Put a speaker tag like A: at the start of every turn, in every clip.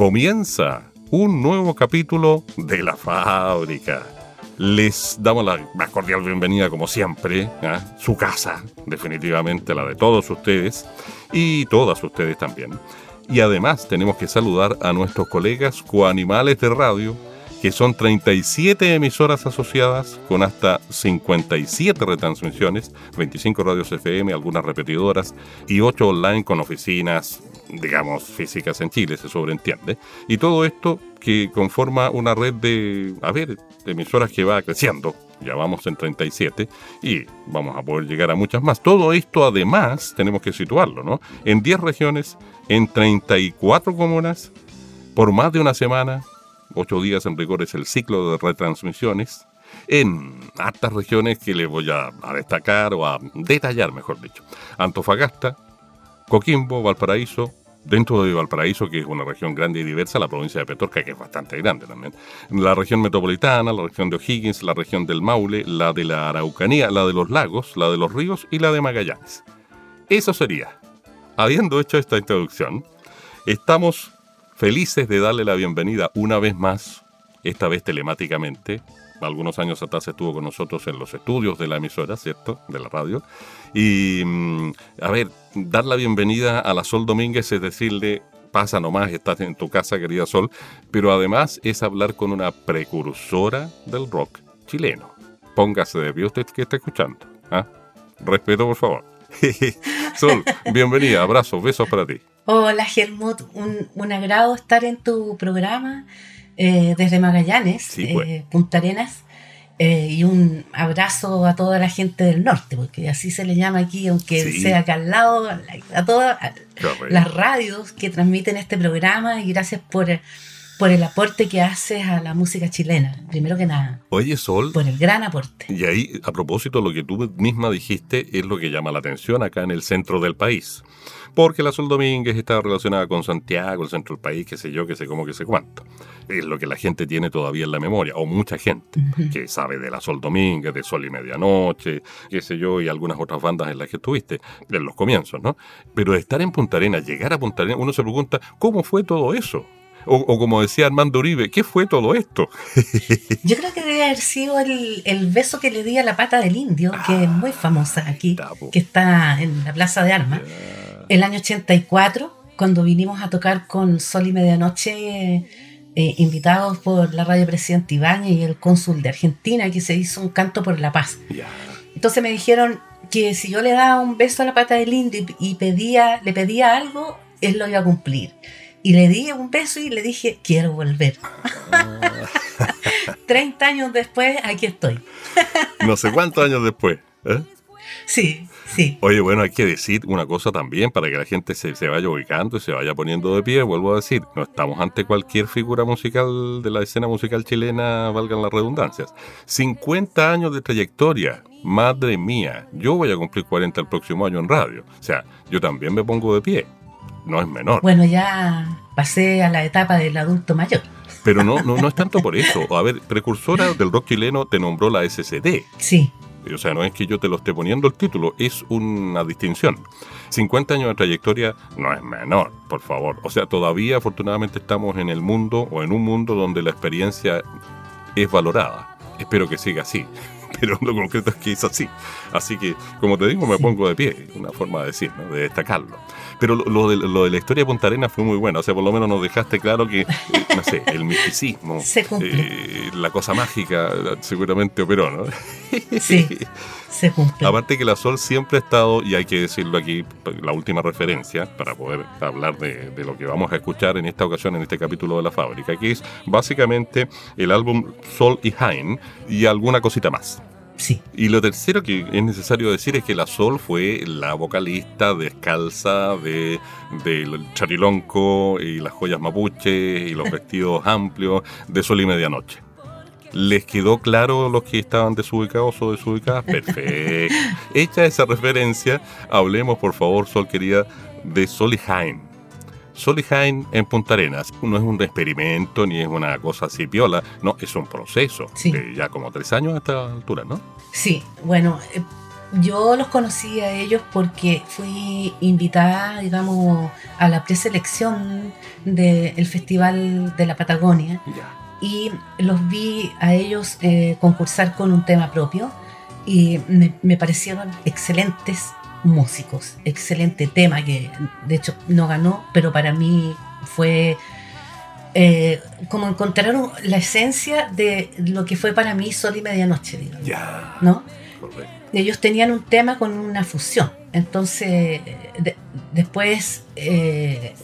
A: Comienza un nuevo capítulo de La Fábrica. Les damos la más cordial bienvenida como siempre a su casa, definitivamente la de todos ustedes y todas ustedes también. Y además tenemos que saludar a nuestros colegas coanimales de radio, que son 37 emisoras asociadas con hasta 57 retransmisiones, 25 radios FM, algunas repetidoras y 8 online con oficinas, digamos, físicas en Chile, se sobreentiende. Y todo esto que conforma una red de, a ver, emisoras que va creciendo. Ya vamos en 37 y vamos a poder llegar a muchas más. Todo esto además tenemos que situarlo, ¿no? En 10 regiones, en 34 comunas, por más de una semana, 8 días en rigor es el ciclo de retransmisiones, en altas regiones que les voy a destacar o a detallar, mejor dicho. Antofagasta, Coquimbo, Valparaíso, dentro de Valparaíso, que es una región grande y diversa, la provincia de Petorca, que es bastante grande también, la región metropolitana, la región de O'Higgins, la región del Maule, la de la Araucanía, la de los lagos, la de los ríos y la de Magallanes. Eso sería. Habiendo hecho esta introducción, estamos felices de darle la bienvenida una vez más, esta vez telemáticamente. Algunos años atrás estuvo con nosotros en los estudios de la emisora, ¿cierto? De la radio. Y, mm, a ver, dar la bienvenida a la Sol Domínguez es decirle, pasa nomás, estás en tu casa, querida Sol, pero además es hablar con una precursora del rock chileno. Póngase de pie usted que está escuchando. ¿ah? Respeto, por favor. Sol, bienvenida, abrazos, besos para ti.
B: Hola Helmut, un, un agrado estar en tu programa eh, desde Magallanes,
A: Sí, pues.
B: eh, Punta Arenas, eh, y un abrazo a toda la gente del norte, porque así se le llama aquí, aunque
A: Sí.
B: sea acá al lado, a, todas las radios que transmiten este programa, y gracias por, por el aporte que haces a la música chilena, primero que nada,
A: Oye, Sol,
B: por el gran aporte.
A: Y ahí, a propósito, lo que tú misma dijiste es lo que llama la atención acá en el centro del país. Porque la Sol Domínguez está relacionada con Santiago, el centro del país, qué sé yo, qué sé cómo, qué sé cuánto. Es lo que la gente tiene todavía en la memoria, o mucha gente que sabe de la Sol Domínguez, de Sol y Medianoche, qué sé yo, y algunas otras bandas en las que estuviste, en los comienzos, ¿no? Pero estar en Punta Arenas, llegar a Punta Arenas, uno se pregunta, ¿cómo fue todo eso? O, o como decía Armando Uribe, ¿qué fue todo esto?
B: Yo creo que debe haber sido el, el beso que le di a la pata del indio, que es muy famosa aquí,
A: Ah,
B: que está en la Plaza de Armas. El año 84, cuando vinimos a tocar con Sol y Medianoche, eh, invitados por la radio Presidente Ibañez y el cónsul de Argentina, que se hizo un canto por la paz. Entonces me dijeron que si yo le daba un beso a la pata del indio y, pedía, le pedía algo, él lo iba a cumplir. Y le di un beso y le dije, quiero volver. 30 años después, aquí estoy.
A: No sé cuántos años después. ¿eh?
B: Sí, sí.
A: Oye, bueno, hay que decir una cosa también para que la gente se, se vaya ubicando y se vaya poniendo de pie. Vuelvo a decir, no estamos ante cualquier figura musical de la escena musical chilena, valgan las redundancias. 50 años de trayectoria. Madre mía, yo voy a cumplir 40 el próximo año en radio. O sea, yo también me pongo de pie. No es menor.
B: Bueno, ya pasé a la etapa del adulto mayor.
A: Pero no, no, no es tanto por eso. A ver, precursora del rock chileno te nombró la SCD.
B: Sí,
A: O sea, no es que yo te lo esté poniendo el título, es una distinción. 50 años de trayectoria no es menor, por favor. O sea, todavía afortunadamente estamos en el mundo o en un mundo donde la experiencia es valorada. Espero que siga así. Pero lo concreto es que es así. Así que, como te digo, me
B: Sí.
A: pongo de pie. Una forma de decir, ¿no? de destacarlo. Pero lo, lo de, lo de la historia de Punta Arenas fue muy buena. O sea, por lo menos nos dejaste claro que, eh, no sé, el misticismo,
B: Se
A: eh, la cosa mágica, seguramente operó, ¿no?
B: sí, se cumple.
A: Aparte que la Sol siempre ha estado, y hay que decirlo aquí, la última referencia para poder hablar de, de lo que vamos a escuchar en esta ocasión, en este capítulo de la fábrica, que es básicamente el álbum Sol y Hein y alguna cosita más.
B: Sí.
A: Y lo tercero que es necesario decir es que la Sol fue la vocalista descalza de del charilonco y las joyas mapuche y los vestidos amplios de Sol y Medianoche. ¿Les quedó claro los que estaban desubicados o desubicadas? Perfecto. Hecha esa referencia, hablemos por favor, Sol querida, de Sol y Jaime. Sol y Jaime en Punta Arenas no es un experimento ni es una cosa así piola, no, es un proceso
B: Sí.
A: de ya como tres años a esta altura, ¿no?
B: Sí, bueno, eh, yo los conocí a ellos porque fui invitada, digamos, a la preselección del Festival de la Patagonia
A: Ya.
B: y los vi a ellos eh, concursar con un tema propio y me, me parecieron excelentes músicos, excelente tema que de hecho no ganó, pero para mí fue eh, como encontrar un- la esencia de lo que fue para mí Sol y Medianoche, digamos. ¿no?
A: Correcto.
B: ellos tenían un tema con una fusión. Entonces, de- después eh,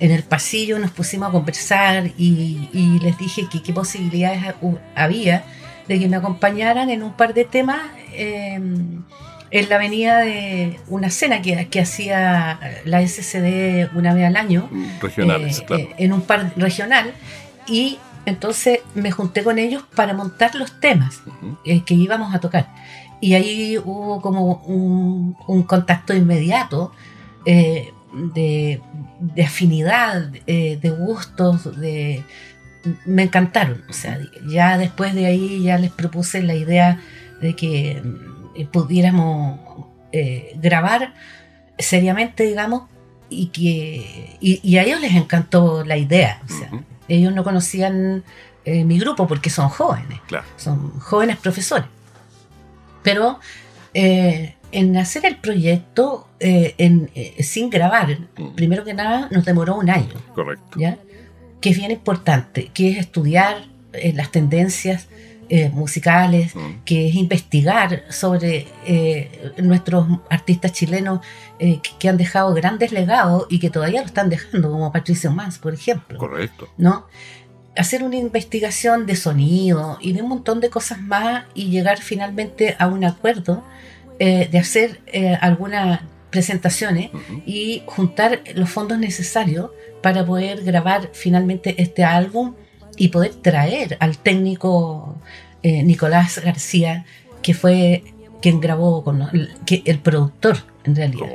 B: en el pasillo nos pusimos a conversar y, y les dije que qué posibilidades había de que me acompañaran en un par de temas eh, en la avenida de una cena que, que hacía la SCD una vez al año
A: Regionales,
B: eh,
A: claro.
B: eh, en un par regional y entonces me junté con ellos para montar los temas eh, que íbamos a tocar. Y ahí hubo como un, un contacto inmediato de, de afinidad, de gustos, de me encantaron. O sea, ya después de ahí ya les propuse la idea de que pudiéramos eh, grabar seriamente, digamos, y que y, y a ellos les encantó la idea. O sea,
A: Ujú.
B: ellos no conocían eh, mi grupo porque son jóvenes
A: Claro.
B: son jóvenes profesores. Pero eh, en hacer el proyecto eh, en, eh, sin grabar, primero que nada, nos demoró un año,
A: Correcto.
B: ¿ya? Que es bien importante, que es estudiar eh, las tendencias eh, musicales,
A: Mm.
B: que es investigar sobre eh, nuestros artistas chilenos eh, que, que han dejado grandes legados y que todavía lo están dejando, como Patricio Mans, por ejemplo.
A: Correcto.
B: ¿no? Hacer una investigación de sonido y de un montón de cosas más y llegar finalmente a un acuerdo de hacer algunas presentaciones y juntar los fondos necesarios para poder grabar finalmente este álbum y poder traer al técnico eh, Nicolás García, que fue quien grabó, con, que el productor en realidad,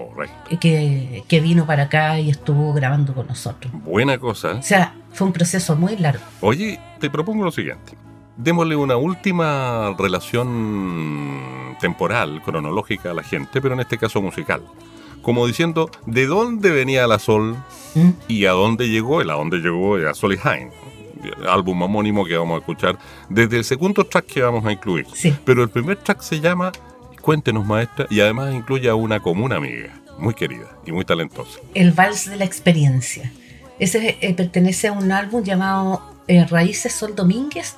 B: que, que vino para acá y estuvo grabando con nosotros.
A: Buena cosa.
B: O sea, fue un proceso muy largo.
A: Oye, te propongo lo siguiente. Démosle una última relación temporal, cronológica a la gente, pero en este caso musical. Como diciendo, ¿de dónde venía la Sol
B: ¿Mm?
A: y a dónde llegó? El a dónde llegó a Sol y Jaime. Álbum homónimo que vamos a escuchar desde el segundo track que vamos a incluir.
B: Sí.
A: Pero el primer track se llama Cuéntenos Maestra y además incluye a una común amiga, muy querida y muy talentosa.
B: El Vals de la Experiencia. Ese eh, pertenece a un álbum llamado eh, Raíces Sol Domínguez,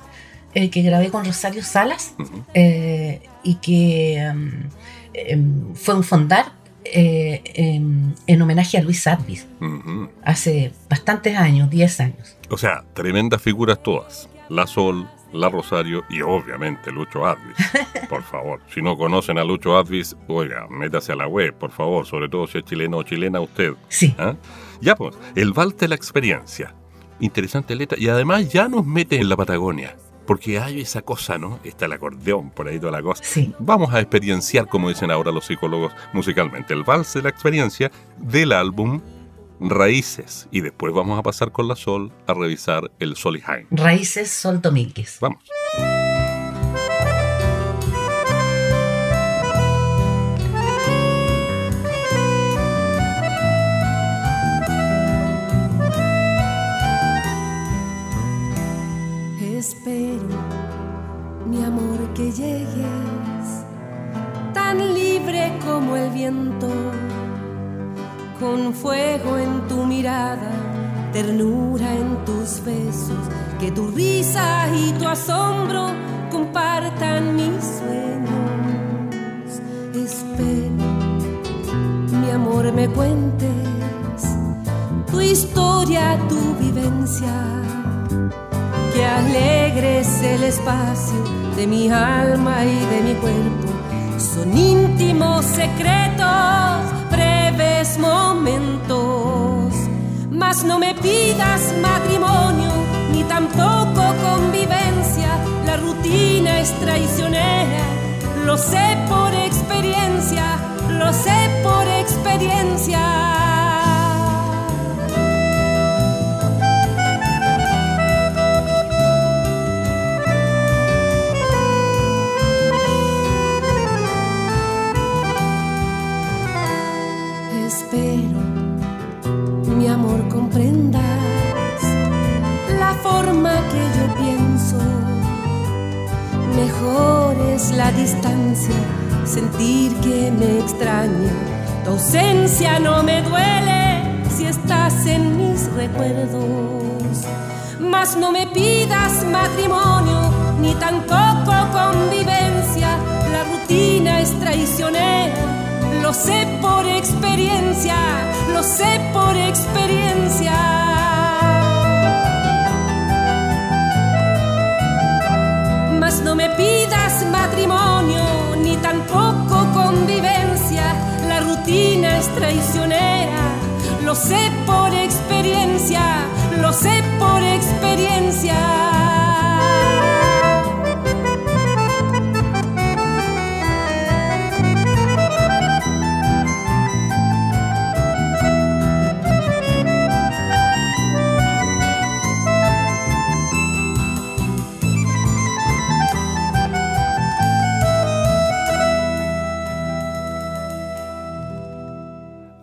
B: eh, que grabé con Rosario Salas eh, y que um, em, fue un fondar eh, en homenaje a Luis Advis hace bastantes años, 10 años.
A: O sea, tremendas figuras todas. La Sol, la Rosario y obviamente Lucho Advis. Por favor, si no conocen a Lucho Advis, oiga, métase a la web, por favor, sobre todo si es chileno o chilena usted.
B: Sí,
A: ¿ah? Ya pues, el Vals de la Experiencia. Interesante letra y además ya nos mete en la Patagonia. Porque hay esa cosa, ¿no? Está el acordeón, por ahí toda la cosa.
B: sí.
A: Vamos a experienciar, como dicen ahora los psicólogos musicalmente, el vals de la experiencia del álbum Raíces. Y después vamos a pasar con la Sol a revisar el Sol y Jaime.
B: Raíces Sol Domínguez.
A: Vamos.
C: Llegues tan libre como el viento, con fuego en tu mirada, ternura en tus besos, que tu risa y tu asombro compartan mis sueños. Espero, mi amor, me cuentes tu historia, tu vivencia que alegres el espacio de mi alma y de mi cuerpo. Son íntimos secretos, breves momentos. Mas no me pidas matrimonio, ni tampoco convivencia. La rutina es traicionera, lo sé por experiencia, lo sé por experiencia. La distancia, sentir que me extraña. Tu ausencia no me duele si estás en mis recuerdos. Mas no me pidas matrimonio, ni tampoco convivencia. La rutina es traicionera, lo sé por experiencia, lo sé por experiencia. Me pidas matrimonio ni tampoco convivencia. La rutina es traicionera, lo sé por experiencia, lo sé por experiencia.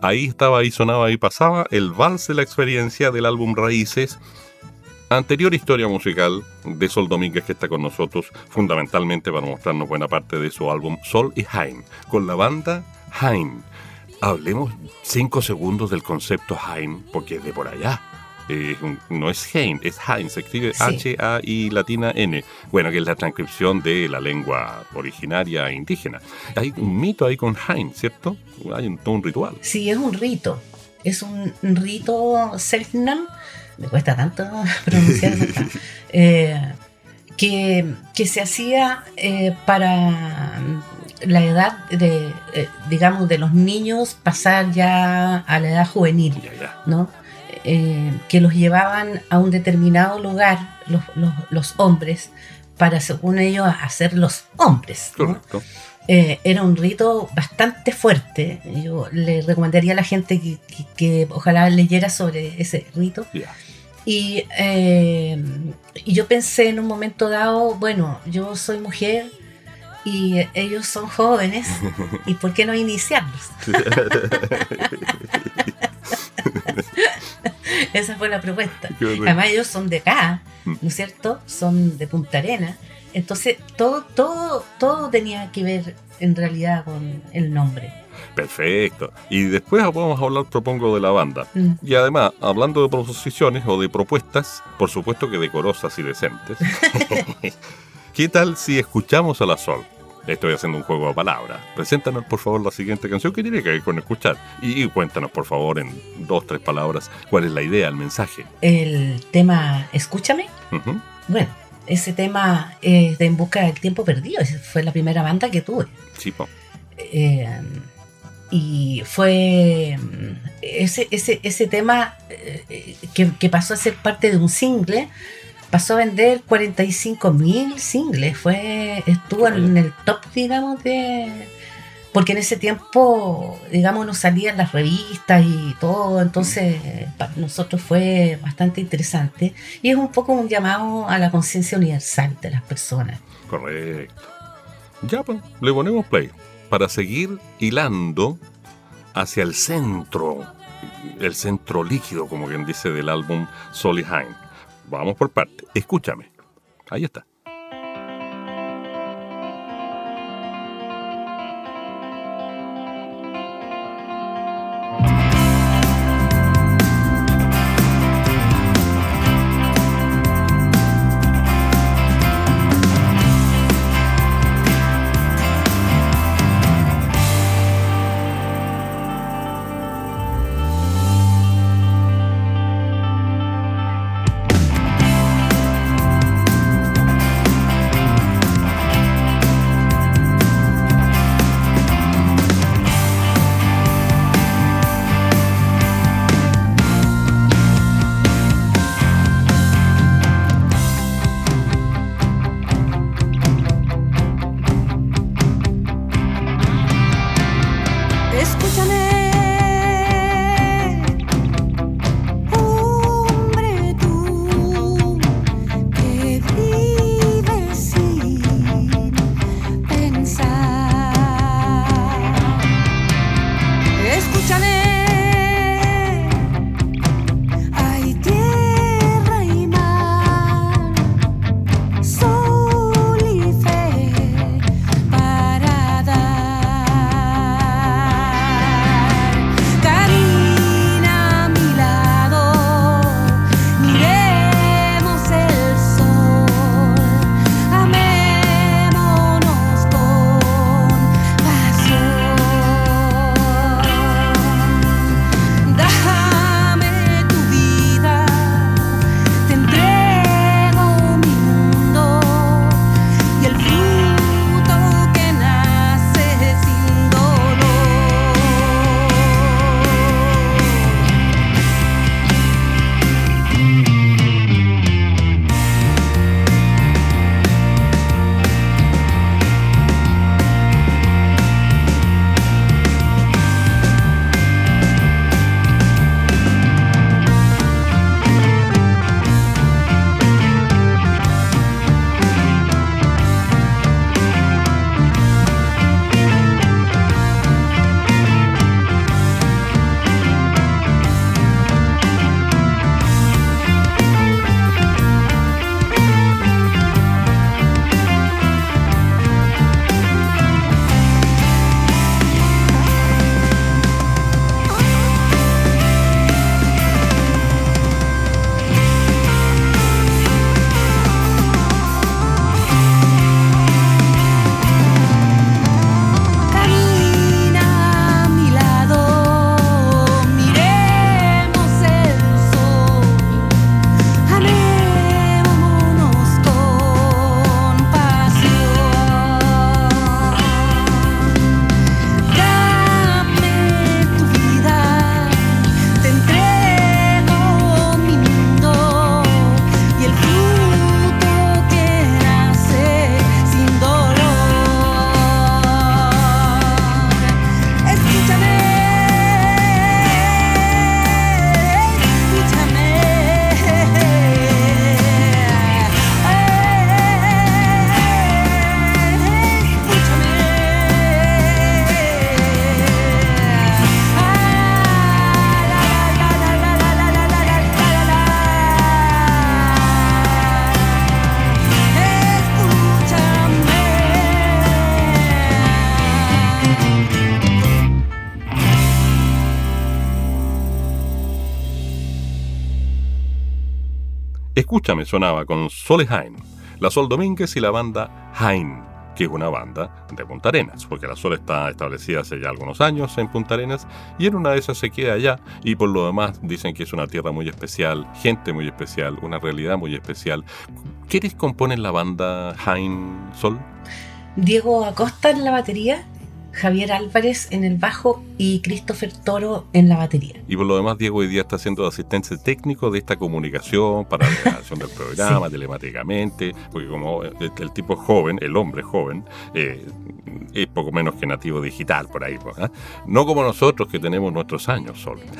A: Ahí estaba, ahí sonaba, ahí pasaba el vals de la experiencia del álbum Raíces. Anterior historia musical de Sol Domínguez que está con nosotros fundamentalmente para mostrarnos buena parte de su álbum Sol y Haim, con la banda Haim. Hablemos cinco segundos del concepto Haim, porque es de por allá no es Hein, es Hein, se escribe H-A-I latina N. Bueno, que es la transcripción de la lengua originaria indígena. Hay un mito ahí con Hein, ¿cierto? Hay un, todo un ritual.
B: Sí, es un rito. Es un rito Selknam, me cuesta tanto pronunciar eh, que, que, se hacía eh, para la edad de, eh, digamos, de los niños pasar ya a la edad juvenil, ¿no? Eh, que los llevaban a un determinado lugar, los, hombres, para, según ellos, hacer los hombres. Eh, era un rito bastante fuerte. Yo le recomendaría a la gente que, ojalá leyera sobre ese rito. Y, eh, y, yo pensé en un momento dado, bueno, yo soy mujer y ellos son jóvenes, ¿y por qué no iniciarlos? Esa fue la propuesta. Además ellos son de acá, mm. ¿no es cierto? Son de Punta Arena. Entonces todo, todo, todo tenía que ver en realidad con el nombre.
A: Perfecto. Y después vamos a hablar, propongo, de la banda. Mm. Y además, hablando de proposiciones o de propuestas, por supuesto que decorosas y decentes, ¿qué tal si escuchamos a la Sol? Estoy haciendo un juego de palabras. Preséntanos, por favor, la siguiente canción que tiene que ver con escuchar. Y, cuéntanos, por favor, en dos, tres palabras, cuál es la idea, el mensaje.
B: El tema Escúchame. Bueno, ese tema es de En Busca del Tiempo Perdido. fue la primera banda que tuve.
A: Sí,
B: eh, y fue ese, ese, ese tema eh, que, que pasó a ser parte de un single pasó a vender 45 mil singles, fue, estuvo en el top, digamos, de... Porque en ese tiempo, digamos, nos salían las revistas y todo, entonces para nosotros fue bastante interesante y es un poco un llamado a la conciencia universal de las personas.
A: Correcto. Ya, pues, le ponemos play para seguir hilando hacia el centro, el centro líquido, como quien dice, del álbum Solihine. Vamos por parte. Escúchame. Ahí está. Escúchame sonaba con Sole Hain, la Sol Domínguez y la banda Hain, que es una banda de Punta Arenas, porque la Sol está establecida hace ya algunos años en Punta Arenas y en una de esas se queda allá y por lo demás dicen que es una tierra muy especial, gente muy especial, una realidad muy especial. ¿Quiénes componen la banda Hain Sol?
B: Diego Acosta en la batería, Javier Álvarez en el bajo y Christopher Toro en la batería.
A: Y por lo demás, Diego hoy día está haciendo asistente técnico de esta comunicación para la grabación del programa, telemáticamente, porque como el, el, tipo joven, el hombre joven, eh, es poco menos que nativo digital por ahí. ¿eh? No como nosotros que tenemos nuestros años solo.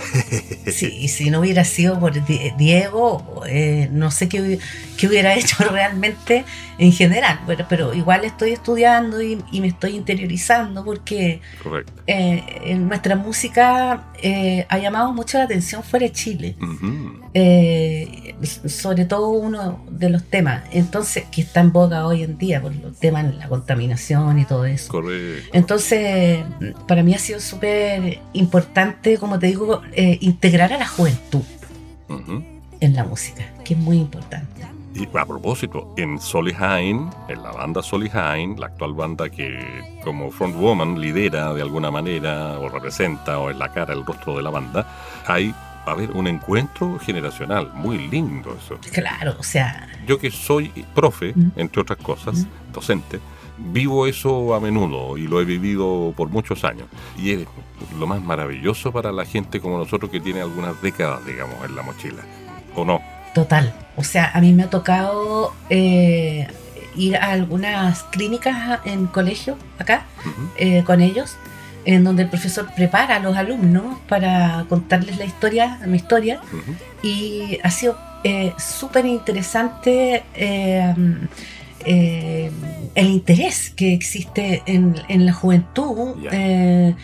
B: Sí, si no hubiera sido por Diego, eh, no sé qué, qué, hubiera hecho realmente en general, pero, pero igual estoy estudiando y, y, me estoy interiorizando porque eh, nuestra música ha llamado mucho la atención fuera de Chile, uh -huh. sobre todo uno de los temas, entonces que está en boga hoy en día por los temas de la contaminación y todo eso.
A: Correcto.
B: Entonces, para mí ha sido súper importante, como te digo, eh, integrar a la juventud
A: uh -huh.
B: en la música, que es muy importante.
A: Y a propósito, en Solihain, en la banda Solihain, la actual banda que como frontwoman lidera de alguna manera o representa o es la cara, el rostro de la banda, hay a ver, un encuentro generacional, muy lindo eso.
B: Claro, o sea...
A: Yo que soy profe, entre otras cosas, docente, vivo eso a menudo y lo he vivido por muchos años. Y es lo más maravilloso para la gente como nosotros que tiene algunas décadas, digamos, en la mochila. ¿O no?
B: Total. O sea, a mí me ha tocado eh, ir a algunas clínicas en colegio acá uh -huh. eh, con ellos, en donde el profesor prepara a los alumnos para contarles la historia, mi historia, uh -huh. y ha sido eh, súper interesante eh, el interés que existe en, en la juventud eh,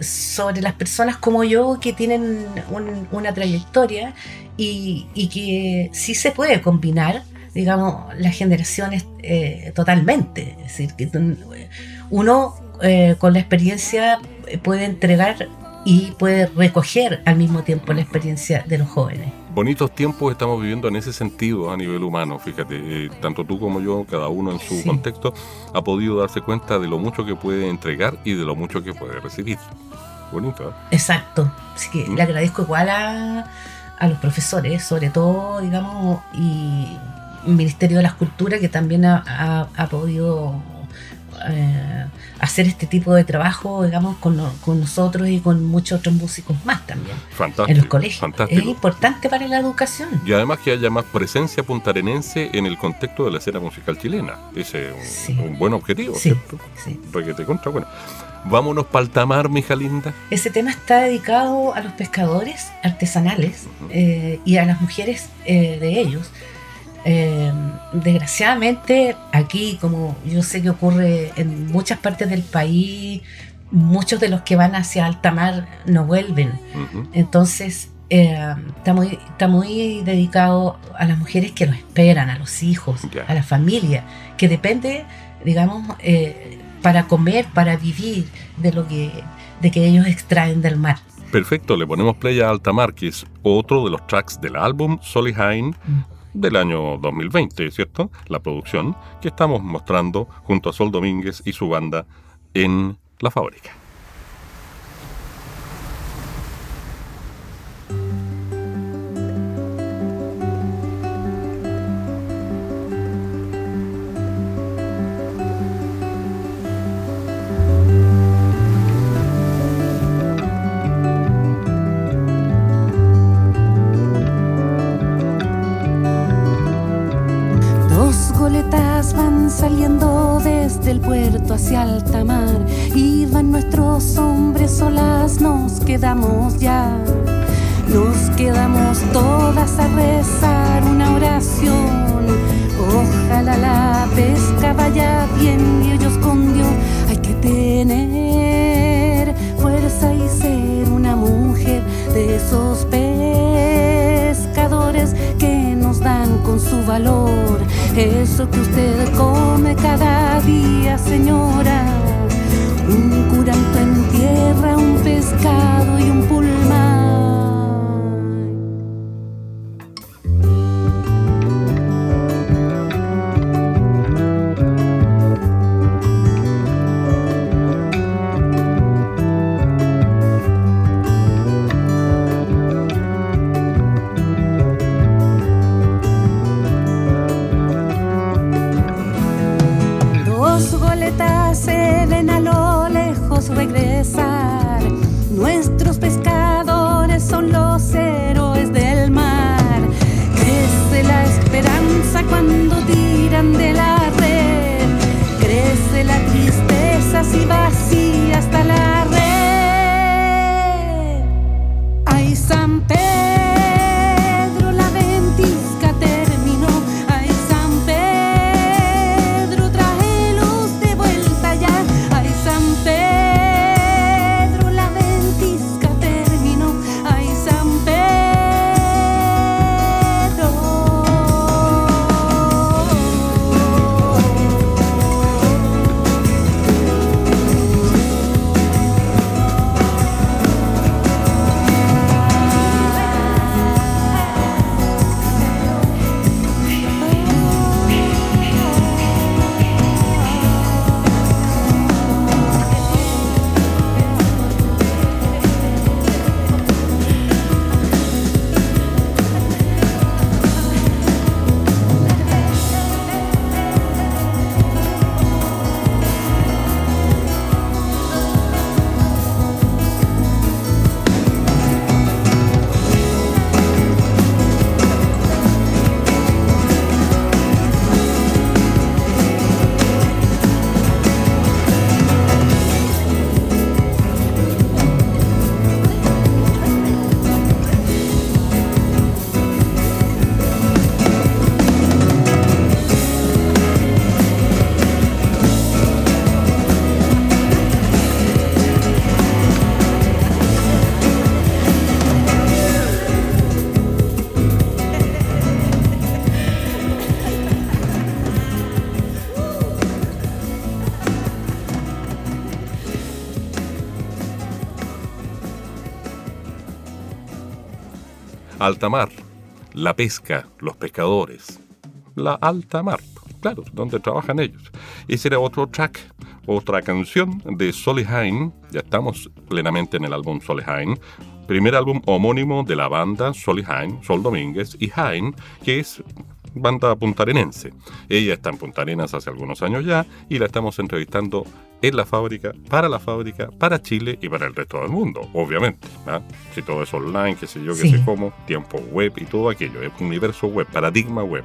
B: sobre las personas como yo que tienen un- una trayectoria y, y que sí se puede combinar, digamos, las generaciones eh, totalmente. Es decir, que uno con la experiencia puede entregar y puede recoger al mismo tiempo la experiencia de los jóvenes.
A: Bonitos tiempos estamos viviendo en ese sentido a nivel humano, fíjate, eh, tanto tú como yo, cada uno en su
B: Sí.
A: contexto, ha podido darse cuenta de lo mucho que puede entregar y de lo mucho que puede recibir. Bonito, ¿eh?
B: Exacto. Así que
A: Mm.
B: le agradezco igual a, a los profesores, sobre todo, digamos, y Ministerio de las Culturas, que también ha, ha- ha podido eh, hacer este tipo de trabajo, digamos, con, no- con nosotros y con muchos otros músicos más también
A: Fantástico.
B: en los colegios. Es
A: Fantástico.
B: importante para la educación.
A: Y además que haya más presencia puntarenense en el contexto de la escena musical chilena. Ese es un,
B: Sí.
A: un buen objetivo,
B: Sí,
A: ¿cierto?
B: sí.
A: Requete contra, bueno. Vámonos para el tamar, mija linda.
B: Ese tema está dedicado a los pescadores artesanales eh, y a las mujeres eh, de ellos. Eh, desgraciadamente, aquí, como yo sé que ocurre en muchas partes del país, muchos de los que van hacia alta mar no vuelven.
A: Ujú.
B: Entonces, eh, está, muy, está muy dedicado a las mujeres que lo esperan, a los hijos,
A: Ya.
B: a la familia, que depende, digamos, eh, para comer, para vivir de lo que, de que ellos extraen del mar.
A: Perfecto, le ponemos play a Altamar, que es otro de los tracks del álbum Solihain del año 2020, ¿cierto? La producción que estamos mostrando junto a Sol Domínguez y su banda en La Fábrica.
C: Desde el puerto hacia alta mar. Y van nuestros hombres solas, nos quedamos ya. Nos quedamos todas a rezar una oración. Ojalá la pesca vaya bien y ellos con Dios hay que tener fuerza y ser una mujer de esos pescadores que nos dan con su valor eso que usted come cada día, señora. Un curanto en tierra, un pescado y un pulmón.
A: Alta mar, la pesca, los pescadores, la alta mar, claro, donde trabajan ellos. Ese era otro track, otra canción de Solihain, ya estamos plenamente en el álbum Solihain, primer álbum homónimo de la banda Solihain, Sol Domínguez y Hain, que es banda puntarenense. Ella está en Punta Arenas hace algunos años ya y la estamos entrevistando en la fábrica, para la fábrica, para Chile y para el resto del mundo, obviamente. ¿ah? Si todo es online, qué sé yo, qué sé cómo, tiempo web y todo aquello, es universo web, paradigma web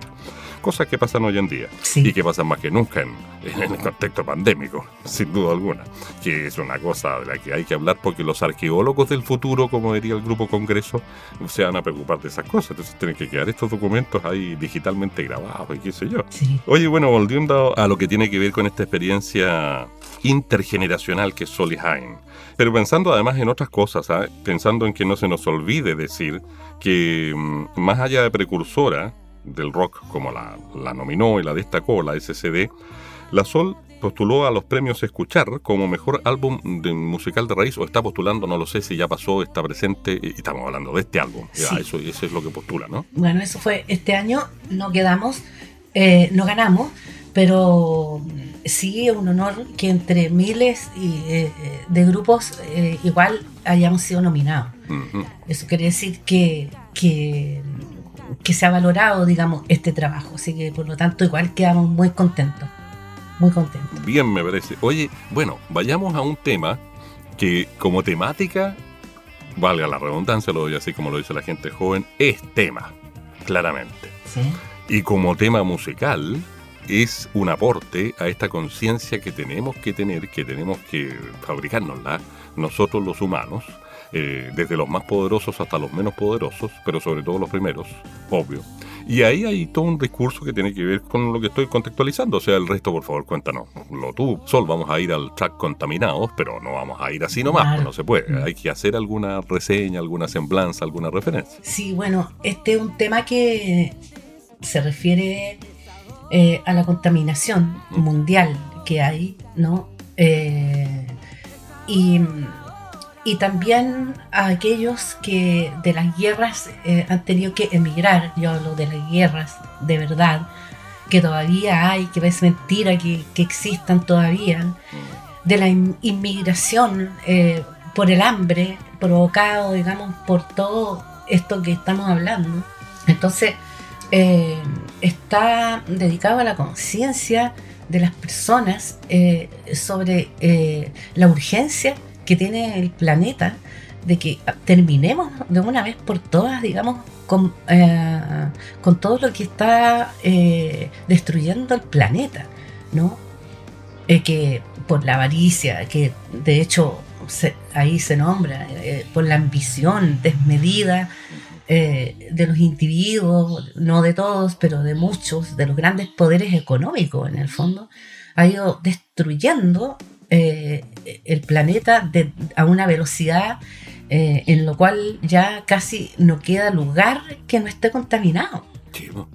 A: cosas que pasan hoy en día y que pasan más que nunca en, el contexto pandémico, sin duda alguna, que es una cosa de la que hay que hablar porque los arqueólogos del futuro, como diría el Grupo Congreso, se van a preocupar de esas cosas, entonces tienen que quedar estos documentos ahí digitalmente grabados y qué sé yo. Oye, bueno, volviendo a lo que tiene que ver con esta experiencia intergeneracional que es Solihain. Pero pensando además en otras cosas, ¿ah? pensando en que no se nos olvide decir que mm, más allá de precursora, del rock, como la, nominó y la destacó la SCD, La Sol postuló a los premios Escuchar como mejor álbum de musical de raíz, o está postulando, no lo sé si ya pasó, está presente, y estamos hablando de este álbum. eso, eso es lo que postula, ¿no?
B: Bueno, eso fue este año, no quedamos, eh, no ganamos, pero sí es un honor que entre miles eh, de grupos eh, igual hayamos sido nominados. Eso quiere decir que, que que se ha valorado, digamos, este trabajo. Así que, por lo tanto, igual quedamos muy contentos. Muy contentos.
A: Bien, me parece. Oye, bueno, vayamos a un tema que como temática, valga la redundancia, lo doy así como lo dice la gente joven, es tema, claramente.
B: ¿Sí?
A: Y como tema musical, es un aporte a esta conciencia que tenemos que tener, que tenemos que fabricárnosla nosotros los humanos, eh, desde los más poderosos hasta los menos poderosos, pero sobre todo los primeros, obvio. Y ahí hay todo un discurso que tiene que ver con lo que estoy contextualizando. O sea, el resto, por favor, cuéntanos. Lo tú, Sol, vamos a ir al track contaminados, pero no vamos a ir así nomás, pues no se puede. Hay que hacer alguna reseña, alguna semblanza, alguna referencia.
B: Sí, bueno, este es un tema que se refiere eh, a la contaminación mundial que hay, ¿no? Eh, y y también a aquellos que de las guerras eh, han tenido que emigrar, yo hablo de las guerras de verdad, que todavía hay, que es mentira que, que existan todavía, de la inmigración eh, por el hambre provocado, digamos, por todo esto que estamos hablando. Entonces, eh, está dedicado a la conciencia de las personas sobre la urgencia que tiene el planeta de que terminemos de una vez por todas, digamos, con, eh, con todo lo que está eh, destruyendo el planeta, ¿no? Eh, que por la avaricia, que de hecho ahí se nombra, eh, por la ambición desmedida de los individuos, no de todos, pero de muchos, de los grandes poderes económicos en el fondo, ha ido destruyendo eh, el planeta a una velocidad en lo cual ya casi no queda lugar que no esté contaminado.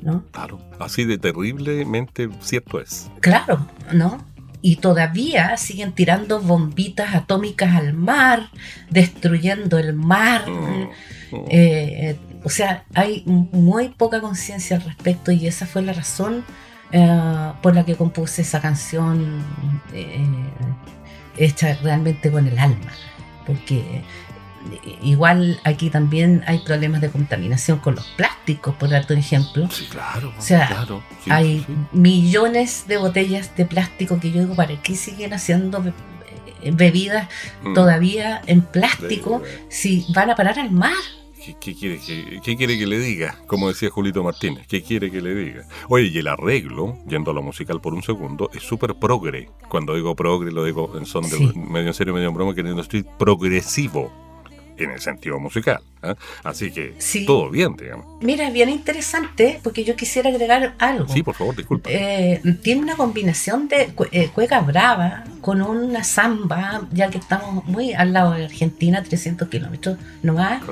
C: ¿no? Claro, así de terriblemente cierto es.
B: Claro, ¿no? y todavía siguen tirando bombitas atómicas al mar, destruyendo el mar. Mm, mm. Eh, o sea, hay muy poca conciencia al respecto y esa fue la razón eh, por la que compuse esa canción eh, hecha realmente con el alma. Porque igual aquí también hay problemas de contaminación con los plásticos, por darte un ejemplo.
C: Sí, claro.
B: O sea, hay millones de botellas de plástico que yo digo, ¿para qué siguen haciendo bebidas mm. todavía en plástico si van a parar al mar?
C: ¿Qué, quiere, qué, quiere, que le diga? Como decía Julito Martínez, ¿qué quiere que le diga? Oye, y el arreglo, yendo a lo musical por un segundo, es súper progre. Cuando digo progre, lo digo en son de medio en serio, medio en broma, que no estoy progresivo en el sentido musical. ¿eh? Así que todo bien, digamos.
B: Mira, es bien interesante porque yo quisiera agregar algo.
C: Sí, por favor, disculpa.
B: Eh, tiene una combinación de eh, cueca brava con una samba, ya que estamos muy al lado de Argentina, 300 kilómetros nomás,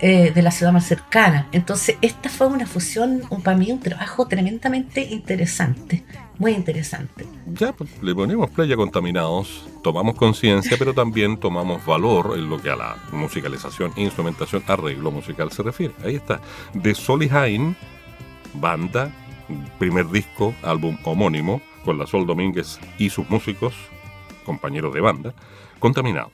B: de la ciudad más cercana. Entonces, esta fue una fusión, para mí, un trabajo tremendamente interesante muy interesante.
C: Ya, pues, le ponemos playa contaminados, tomamos conciencia, pero también tomamos valor en lo que a la musicalización, instrumentación, arreglo musical se refiere. Ahí está. De Solihain, banda, primer disco, álbum homónimo, con la Sol Domínguez y sus músicos, compañeros de banda, contaminados.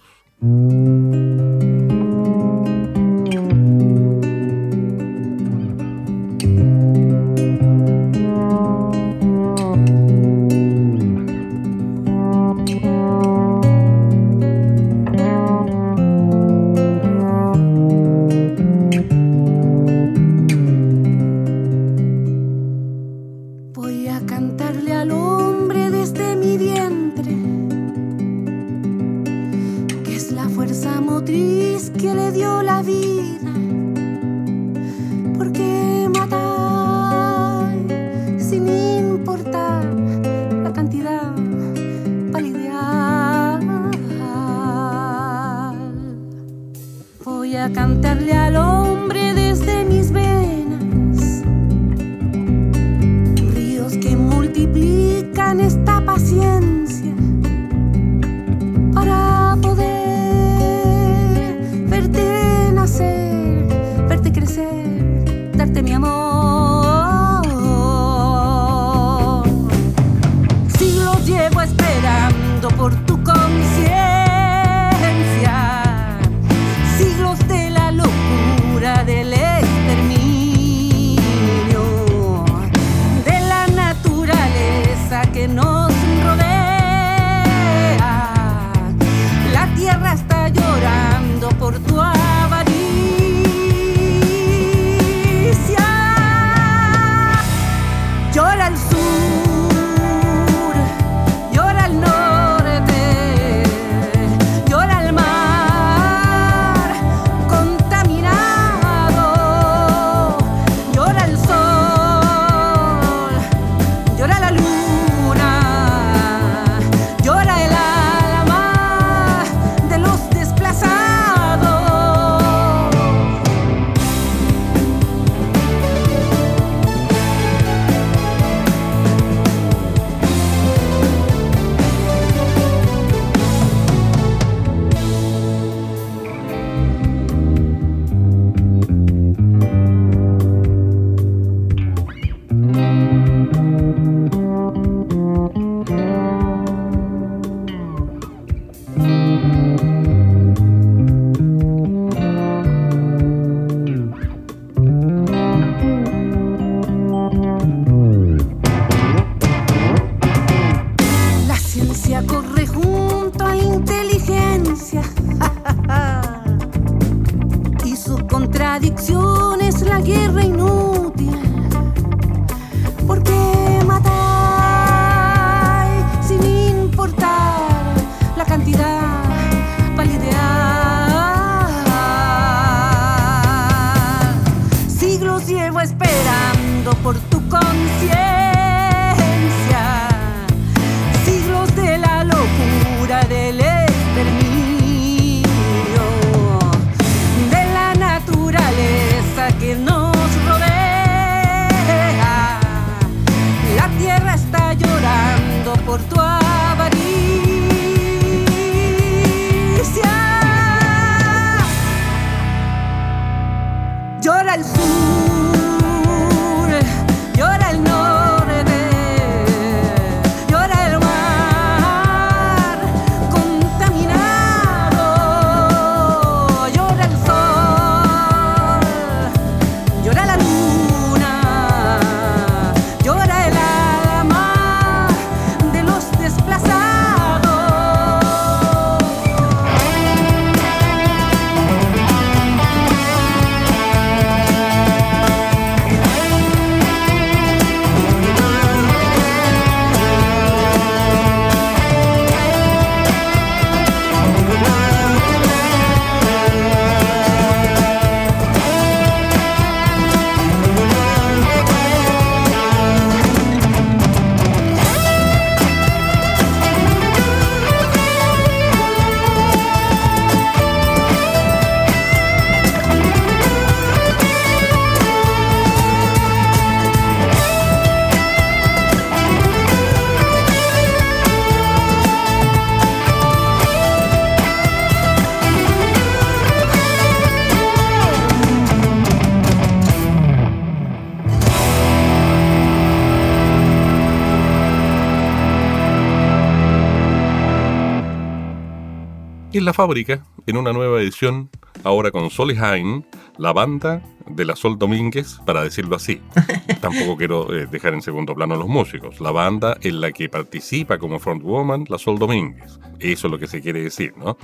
C: la
A: fábrica, en una nueva edición, ahora con Sol y Hain, la banda de la Sol Domínguez, para decirlo así. Tampoco quiero eh, dejar en segundo plano a los músicos. La banda en la que participa como frontwoman la Sol Domínguez. Eso es lo que se quiere decir, ¿no?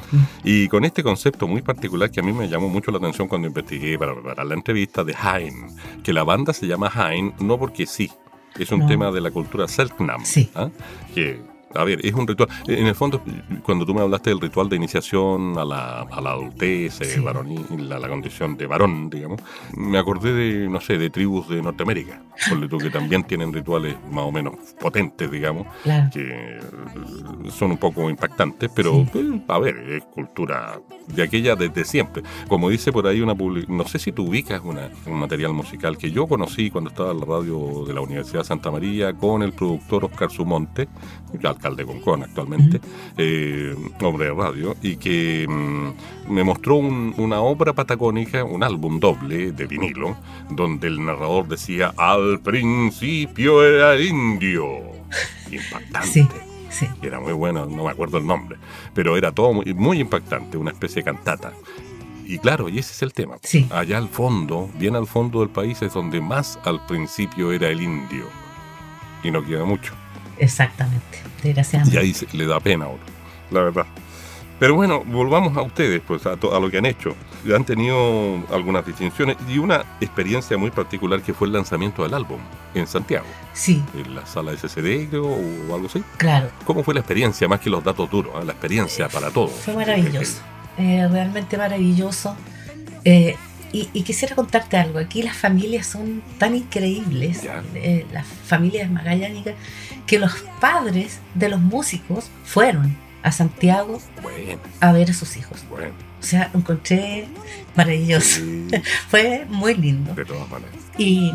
A: Y con este concepto muy particular que a mí me llamó mucho la atención cuando investigué para preparar la entrevista de Hain, que la banda se llama Hain no porque sí, es un
B: No.
A: tema de la cultura Selknam,
B: Sí.
A: ¿ah? que a ver, es un ritual. En el fondo, cuando tú me hablaste del ritual de iniciación a la, a la adultez, eh,
B: Sí.
A: varonil, a la condición de varón, digamos, me acordé de, no sé, de tribus de Norteamérica, que también tienen rituales más o menos potentes, digamos,
B: Claro.
A: que eh, son un poco impactantes, pero eh, a ver, es cultura de aquella desde siempre. Como dice por ahí una public- no sé si tú ubicas una, un material musical que yo conocí cuando estaba en la radio de la Universidad de Santa María con el productor Oscar Sumonte, alcalde de Concón actualmente, eh, hombre de radio, y que mm, me mostró un- una obra patagónica, un álbum doble de vinilo, donde el narrador decía, al principio era indio. Impactante.
B: Sí, sí.
A: Era muy bueno, no me acuerdo el nombre, pero era todo muy, muy impactante, una especie de cantata. Y claro, y ese es el tema.
B: Sí.
A: Allá al fondo, bien al fondo del país, es donde más al principio era el indio. Y no queda mucho.
B: Exactamente. Desgraciadamente.
A: Y ahí se- le da pena a uno, la verdad. Pero bueno, volvamos a ustedes, pues a, to- a lo que han hecho. Han tenido algunas distinciones y una experiencia muy particular que fue el lanzamiento del álbum en Santiago,
B: Sí,
A: en la sala SCD creo, o algo así.
B: claro.
A: ¿Cómo fue la experiencia, más que los datos duros? ah? La experiencia para todos.
B: Fue maravilloso, eh, realmente maravilloso. Eh, y, y quisiera contarte algo. Aquí las familias son tan increíbles, eh, las familias magallánicas, que los padres de los músicos fueron a Santiago
A: Bueno,
B: a ver a sus hijos.
A: bueno.
B: O sea, encontré maravilloso.
A: sí,
B: Fue muy lindo.
A: de todas maneras.
B: Y,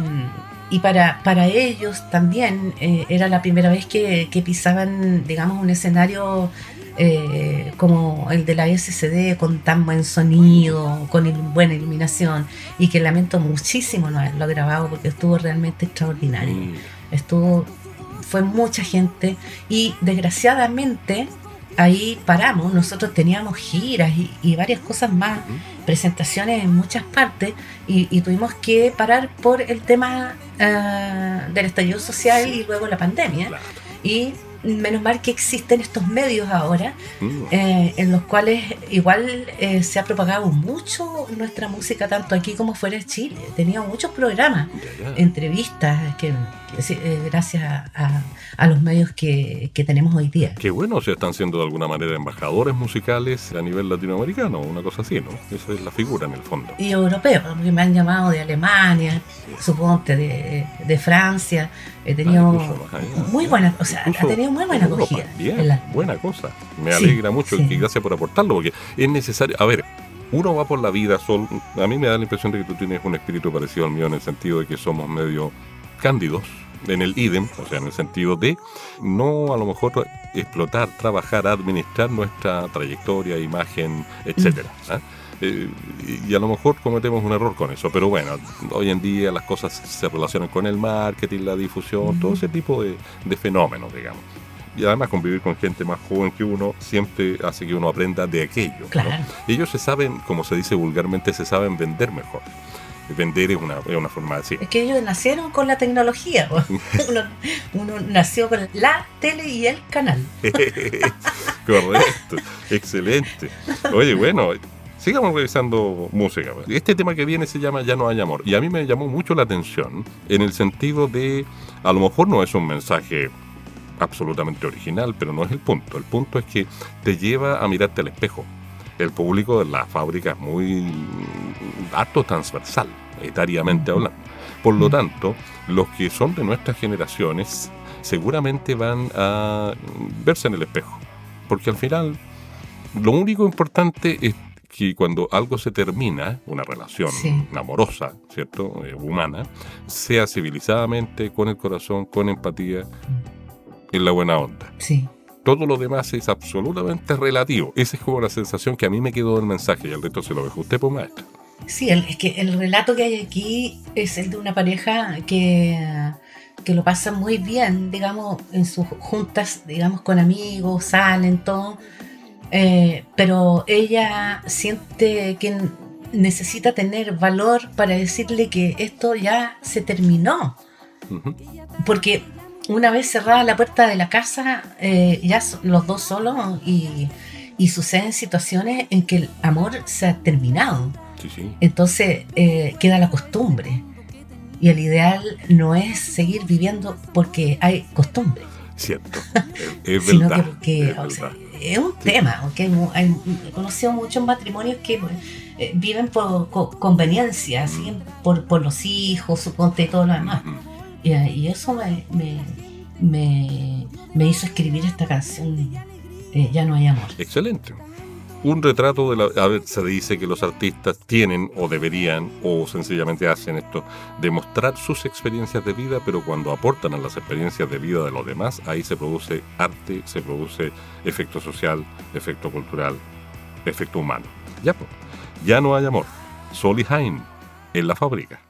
B: y para, para ellos también eh, era la primera vez que, que pisaban, digamos, un escenario eh, como el de la SCD, con tan buen sonido, con il- buena iluminación, y que lamento muchísimo no haberlo grabado porque estuvo realmente extraordinario. Estuvo, fue mucha gente y desgraciadamente ahí paramos, nosotros teníamos giras y, y varias cosas más, presentaciones en muchas partes y, y tuvimos que parar por el tema ah, del estallido social y luego la pandemia.
A: claro.
B: Y menos mal que existen estos medios ahora
A: Mm,
B: eh, en los cuales igual eh, se ha propagado mucho nuestra música tanto aquí como fuera de Chile. Teníamos muchos programas entrevistas que, que eh, gracias a, a- a los medios que, que tenemos hoy día.
A: Qué bueno, o sea, están siendo de alguna manera embajadores musicales a nivel latinoamericano, una cosa así, ¿no? Esa es la figura en el fondo.
B: Y europeos, porque me han llamado de Alemania, suponte, de, de Francia. He tenido
A: Ah,
B: muy buena, o sea,
A: Incluso
B: ha tenido muy buena acogida.
A: Bien,
B: la-
A: buena cosa. Me
B: Sí,
A: alegra mucho
B: sí.
A: y gracias por aportarlo, porque es necesario. A ver, uno va por la vida sol. A mí me da la impresión de que tú tienes un espíritu parecido al mío en el sentido de que somos medio cándidos en el idem, o sea, en el sentido de no a lo mejor explotar, trabajar, administrar nuestra trayectoria, imagen, etcétera. ¿ah? Eh, y a lo mejor cometemos un error con eso, pero bueno, hoy en día las cosas se relacionan con el marketing, la difusión, todo ese tipo de, de fenómenos, digamos. Y además convivir con gente más joven que uno siempre hace que uno aprenda de aquello. ¿no?
B: Claro.
A: Ellos se saben, como se dice vulgarmente, se saben vender mejor. Vender es una, es una forma de decir.
B: Es que ellos nacieron con la tecnología. uno, uno nació con la tele y el canal.
A: Correcto, excelente. Oye, bueno, sigamos revisando música. pues. Este tema que viene se llama Ya no hay amor. Y a mí me llamó mucho la atención en el sentido de, a lo mejor no es un mensaje absolutamente original, pero no es el punto. El punto es que te lleva a mirarte al espejo. El público de la fábrica es muy harto transversal, etariamente hablando. Por lo tanto, los que son de nuestras generaciones seguramente van a verse en el espejo. Porque al final, lo único importante es que cuando algo se termina, una relación
B: Sí.
A: amorosa, ¿cierto? Eh, humana, sea civilizadamente, con el corazón, con empatía, en la buena onda.
B: Sí.
A: Todo lo demás es absolutamente relativo. Esa es como la sensación que a mí me quedó del mensaje y al resto se lo dejó usted, pues maestra.
B: Sí, el- es que el relato que hay aquí es el de una pareja que, que lo pasa muy bien, digamos, en sus juntas, digamos, con amigos, salen, todo. Eh, pero ella siente que necesita tener valor para decirle que esto ya se terminó. Porque una vez cerrada la puerta de la casa, eh, ya los dos solos y, y suceden situaciones en que el amor se ha terminado.
A: Sí, sí.
B: Entonces eh, queda la costumbre. Y el ideal no es seguir viviendo porque hay costumbre,
A: Cierto. Es, es
B: sino
A: verdad.
B: que, que,
A: es
B: sea,
A: verdad.
B: Es un
A: Sí.
B: tema. ¿ok? Hay he conocido muchos matrimonios que eh, viven por co- conveniencia, así, por, por los hijos, su y todo lo demás.
A: Ujú.
B: Y, y eso me, me, me, me hizo escribir esta canción, eh, Ya no hay amor.
A: Excelente. Un retrato de la... A se dice que los artistas tienen o deberían o sencillamente hacen esto, demostrar sus experiencias de vida, pero cuando aportan a las experiencias de vida de los demás, ahí se produce arte, se produce efecto social, efecto cultural, efecto humano. Ya, pues, ya no hay amor. Sol y en la fábrica.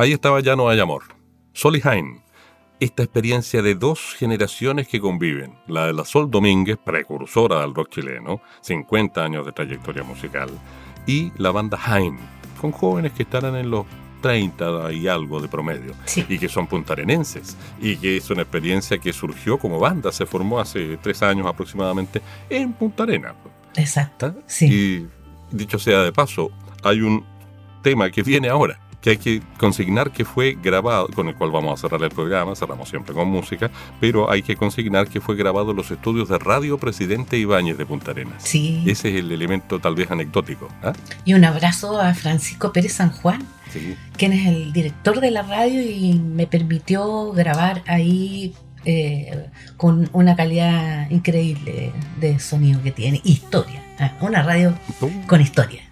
A: Ahí estaba Ya no hay amor. Sol y Jaime. Esta experiencia de dos generaciones que conviven, la de la Sol Domínguez, precursora del rock chileno, 50 años de trayectoria musical, y la banda Jaime, con jóvenes que estarán en los 30 y algo de promedio, y que son puntarenenses, y que es una experiencia que surgió como banda, se formó hace tres años aproximadamente en Punta Arena.
B: Exacto. Sí.
A: Y dicho sea de paso, hay un tema que viene ahora que hay que consignar que fue grabado, con el cual vamos a cerrar el programa, cerramos siempre con música, pero hay que consignar que fue grabado en los estudios de Radio Presidente Ibáñez de Punta Arenas.
B: Sí.
A: Ese es el elemento tal vez anecdótico. ¿ah?
B: Y un abrazo a Francisco Pérez San Juan, quien es el director de la radio y me permitió grabar ahí eh, con una calidad increíble de sonido que tiene. Historia. ¿ah? Una radio con historia.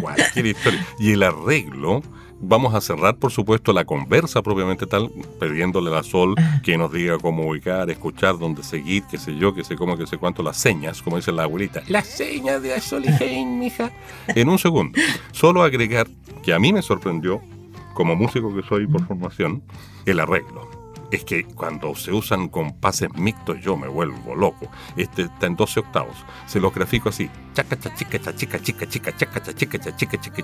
A: Cualquier historia. Y el arreglo Vamos a cerrar, por supuesto, la conversa propiamente tal, pidiéndole a la Sol que nos diga cómo ubicar, escuchar, dónde seguir, qué sé yo, qué sé cómo, qué sé cuánto, las señas, como dice la abuelita. Las señas de Sol y mija. En un segundo. Solo agregar que a mí me sorprendió, como músico que soy por formación, el arreglo es que cuando se usan compases mixtos yo me vuelvo loco. Este está en 12 octavos. Se lo grafico así. Chaca, chica, chica, chica, chica, chaca, chica, chica, chica.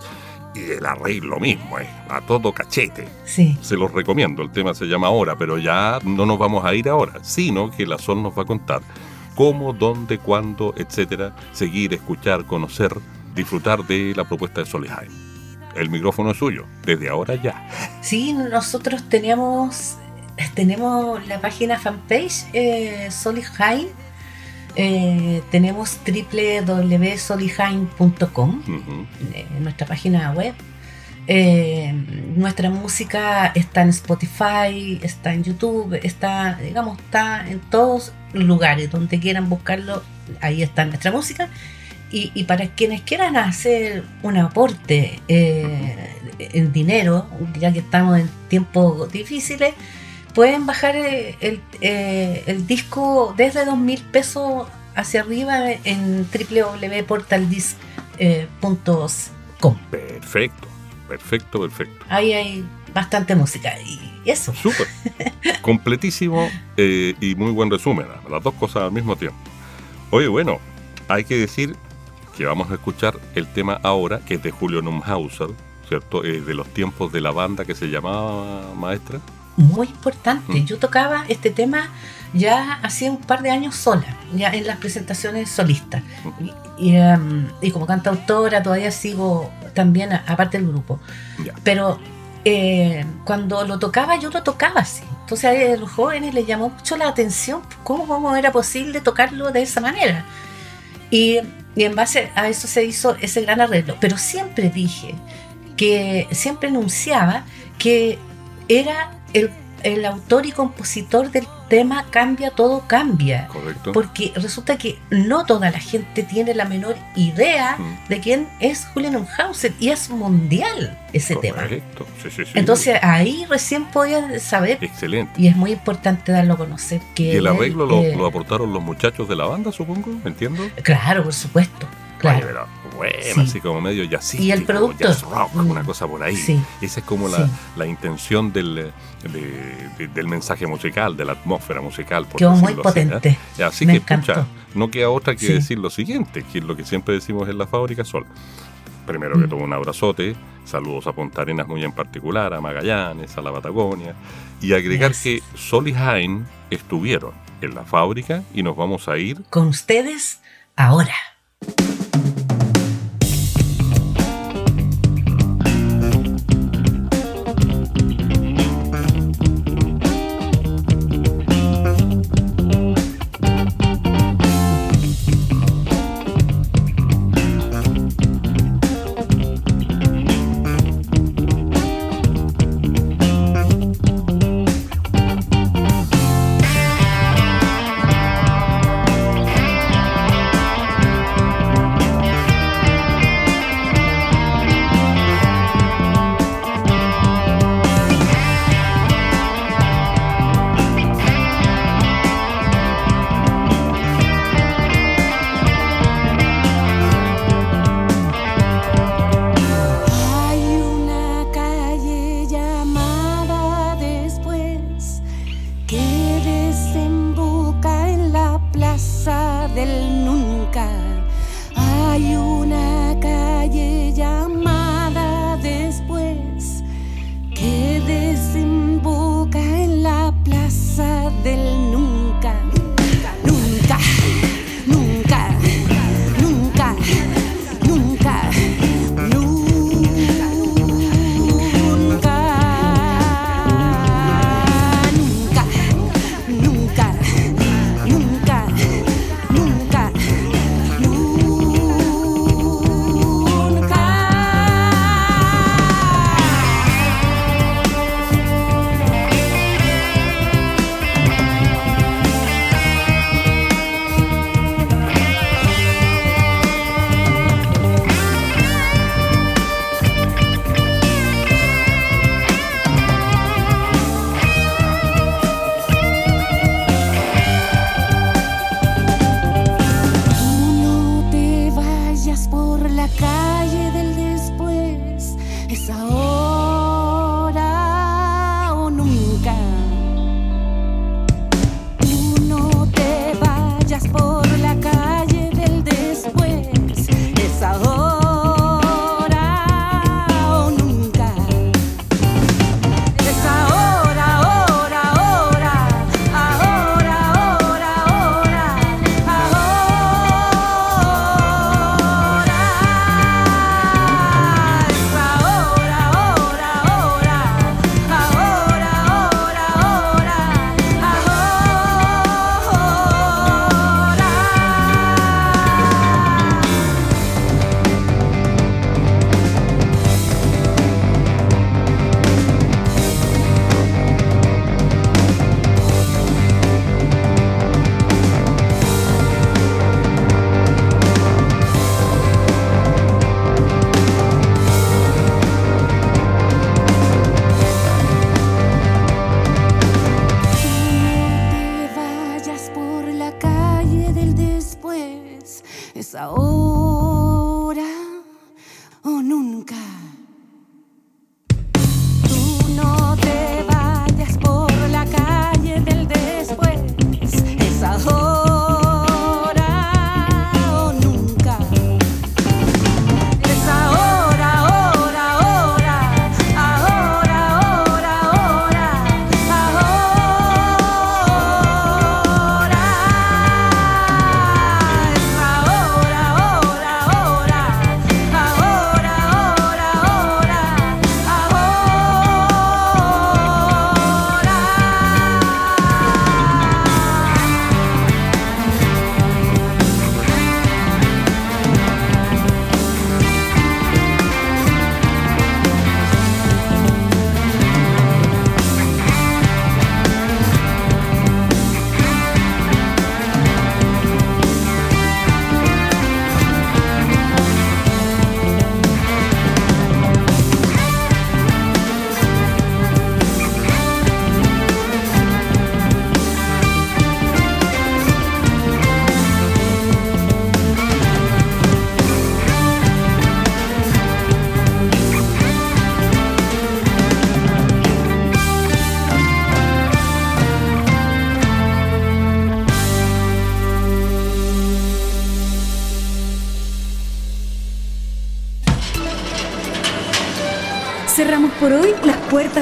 A: Y el arreglo mismo, eh, a todo cachete.
B: Sí.
A: Se los recomiendo. El tema se llama ahora, pero ya no nos vamos a ir ahora, sino que la Sol nos va a contar cómo, dónde, cuándo, etcétera, seguir, escuchar, conocer, disfrutar de la propuesta de Soliheim. El micrófono es suyo, desde ahora ya.
B: Sí, nosotros teníamos tenemos la página fanpage eh, eh tenemos www.solihain.com, eh, nuestra página web. Eh, nuestra música está en Spotify, está en YouTube, está, digamos, está en todos lugares donde quieran buscarlo. Ahí está nuestra música. Y, y para quienes quieran hacer un aporte en dinero, ya que estamos en tiempos difíciles, pueden bajar el, eh, el, disco desde 2.000 pesos hacia arriba en www.portaldisc.com.
A: Perfecto, perfecto, perfecto.
B: Ahí hay bastante música y eso.
A: Súper. Completísimo eh, y muy buen resumen, las dos cosas al mismo tiempo. Oye, bueno, hay que decir que vamos a escuchar el tema ahora, que es de Julio Numhauser, ¿cierto? Eh, de los tiempos de la banda que se llamaba Maestra
B: muy importante. Mm. Yo tocaba este tema ya hacía un par de años sola, ya en las presentaciones solistas. Y, um, como cantautora todavía sigo también, aparte del grupo. Pero eh, cuando lo tocaba, yo lo tocaba así. Entonces a los jóvenes les llamó mucho la atención cómo, cómo era posible tocarlo de esa manera. Y, y en base a eso se hizo ese gran arreglo. Pero siempre dije que siempre enunciaba que era el, el autor y compositor del tema Cambia, todo cambia.
A: Correcto.
B: Porque resulta que no toda la gente tiene la menor idea
A: Mm.
B: de quién es Julian Unhausen y es mundial ese tema.
A: Correcto. Sí, sí, sí.
B: Entonces ahí recién podían saber
A: Excelente.
B: y es muy importante darlo a conocer que
A: Y el
B: él,
A: arreglo lo,
B: eh,
A: lo aportaron los muchachos de la banda, supongo, ¿me entiendo?
B: claro, por supuesto. Claro.
A: Bueno,
B: Sí.
A: así como medio jazzístico,
B: Y el productor.
A: jazz rock,
B: Mm.
A: una cosa por ahí.
B: Sí.
A: Esa es como la, la intención del, eh, de- de- del mensaje musical, de la atmósfera musical. Por
B: Quedó muy
A: así, ¿eh?
B: potente.
A: Así
B: Me
A: que, pucha,
B: encantó.
A: no queda otra que decir lo siguiente, que es lo que siempre decimos en la fábrica Sol. Primero que
B: Mm.
A: todo, un abrazote, saludos a Punta Arenas muy en particular, a Magallanes, a la Patagonia, y agregar que Sol y Jaén estuvieron en la fábrica y nos vamos a ir
B: Con ustedes ahora.